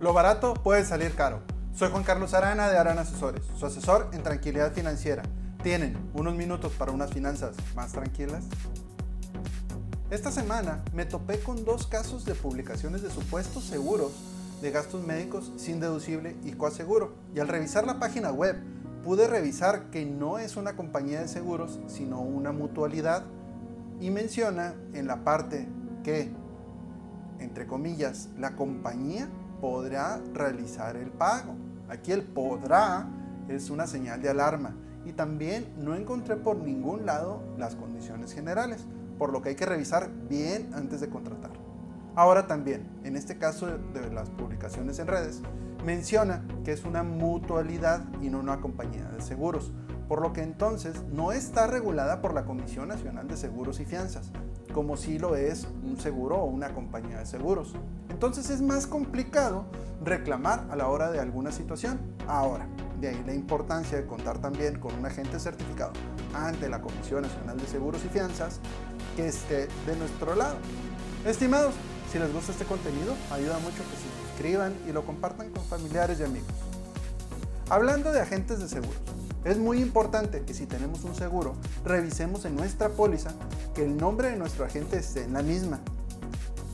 Lo barato puede salir caro. Soy Juan Carlos Arana de Arana Asesores, su asesor en tranquilidad financiera. ¿Tienen unos minutos para unas finanzas más tranquilas? Esta semana me topé con dos casos de publicaciones de supuestos seguros de gastos médicos sin deducible y coaseguro. Y al revisar la página web, pude revisar que no es una compañía de seguros, sino una mutualidad. Y menciona en la parte que, entre comillas, la compañía podrá realizar el pago. Aquí el podrá es una señal de alarma. Y también no encontré por ningún lado las condiciones generales, por lo que hay que revisar bien antes de contratar. Ahora también, en este caso de las publicaciones en redes, menciona que es una mutualidad y no una compañía de seguros, por lo que entonces no está regulada por la Comisión Nacional de Seguros y Fianzas, como si lo es un seguro o una compañía de seguros. Entonces es más complicado reclamar a la hora de alguna situación. Ahora, de ahí la importancia de contar también con un agente certificado ante la Comisión Nacional de Seguros y Fianzas que esté de nuestro lado. Estimados, si les gusta este contenido, ayuda mucho que se suscriban y lo compartan con familiares y amigos. Hablando de agentes de seguros, es muy importante que si tenemos un seguro, revisemos en nuestra póliza que el nombre de nuestro agente esté en la misma,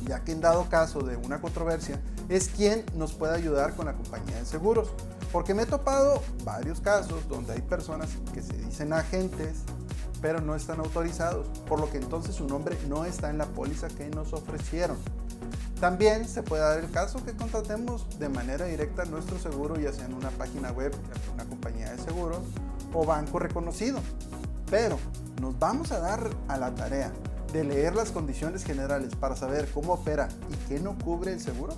ya que en dado caso de una controversia, es quien nos puede ayudar con la compañía de seguros. Porque me he topado varios casos donde hay personas que se dicen agentes, pero no están autorizados, por lo que entonces su nombre no está en la póliza que nos ofrecieron. También se puede dar el caso que contratemos de manera directa nuestro seguro, ya sea en una página web de una compañía de seguros o banco reconocido. Pero nos vamos a dar a la tarea de leer las condiciones generales para saber cómo opera y qué no cubre el seguro.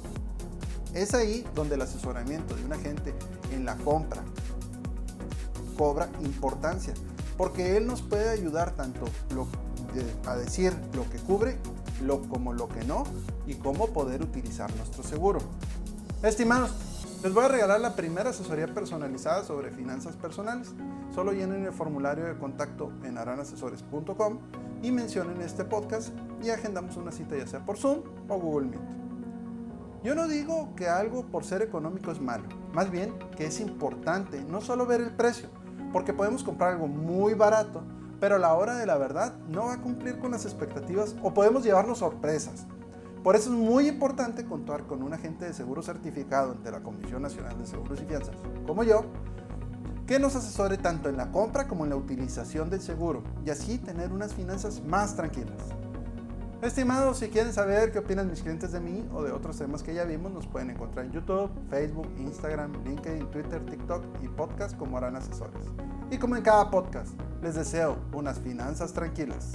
Es ahí donde el asesoramiento de un agente en la compra cobra importancia, porque él nos puede ayudar tanto a decir lo que cubre lo, como lo que no y cómo poder utilizar nuestro seguro. Estimados, les voy a regalar la primera asesoría personalizada sobre finanzas personales. Solo llenen el formulario de contacto en aranasesores.com y mencionen este podcast y agendamos una cita ya sea por Zoom o Google Meet. Yo no digo que algo por ser económico es malo, más bien que es importante no solo ver el precio, porque podemos comprar algo muy barato pero a la hora de la verdad no va a cumplir con las expectativas o podemos llevarnos sorpresas. Por eso es muy importante contar con un agente de seguro certificado de la Comisión Nacional de Seguros y Fianzas, como yo, que nos asesore tanto en la compra como en la utilización del seguro y así tener unas finanzas más tranquilas. Estimados, si quieren saber qué opinan mis clientes de mí o de otros temas que ya vimos, nos pueden encontrar en YouTube, Facebook, Instagram, LinkedIn, Twitter, TikTok y podcast como harán asesores. Y como en cada podcast, les deseo unas finanzas tranquilas.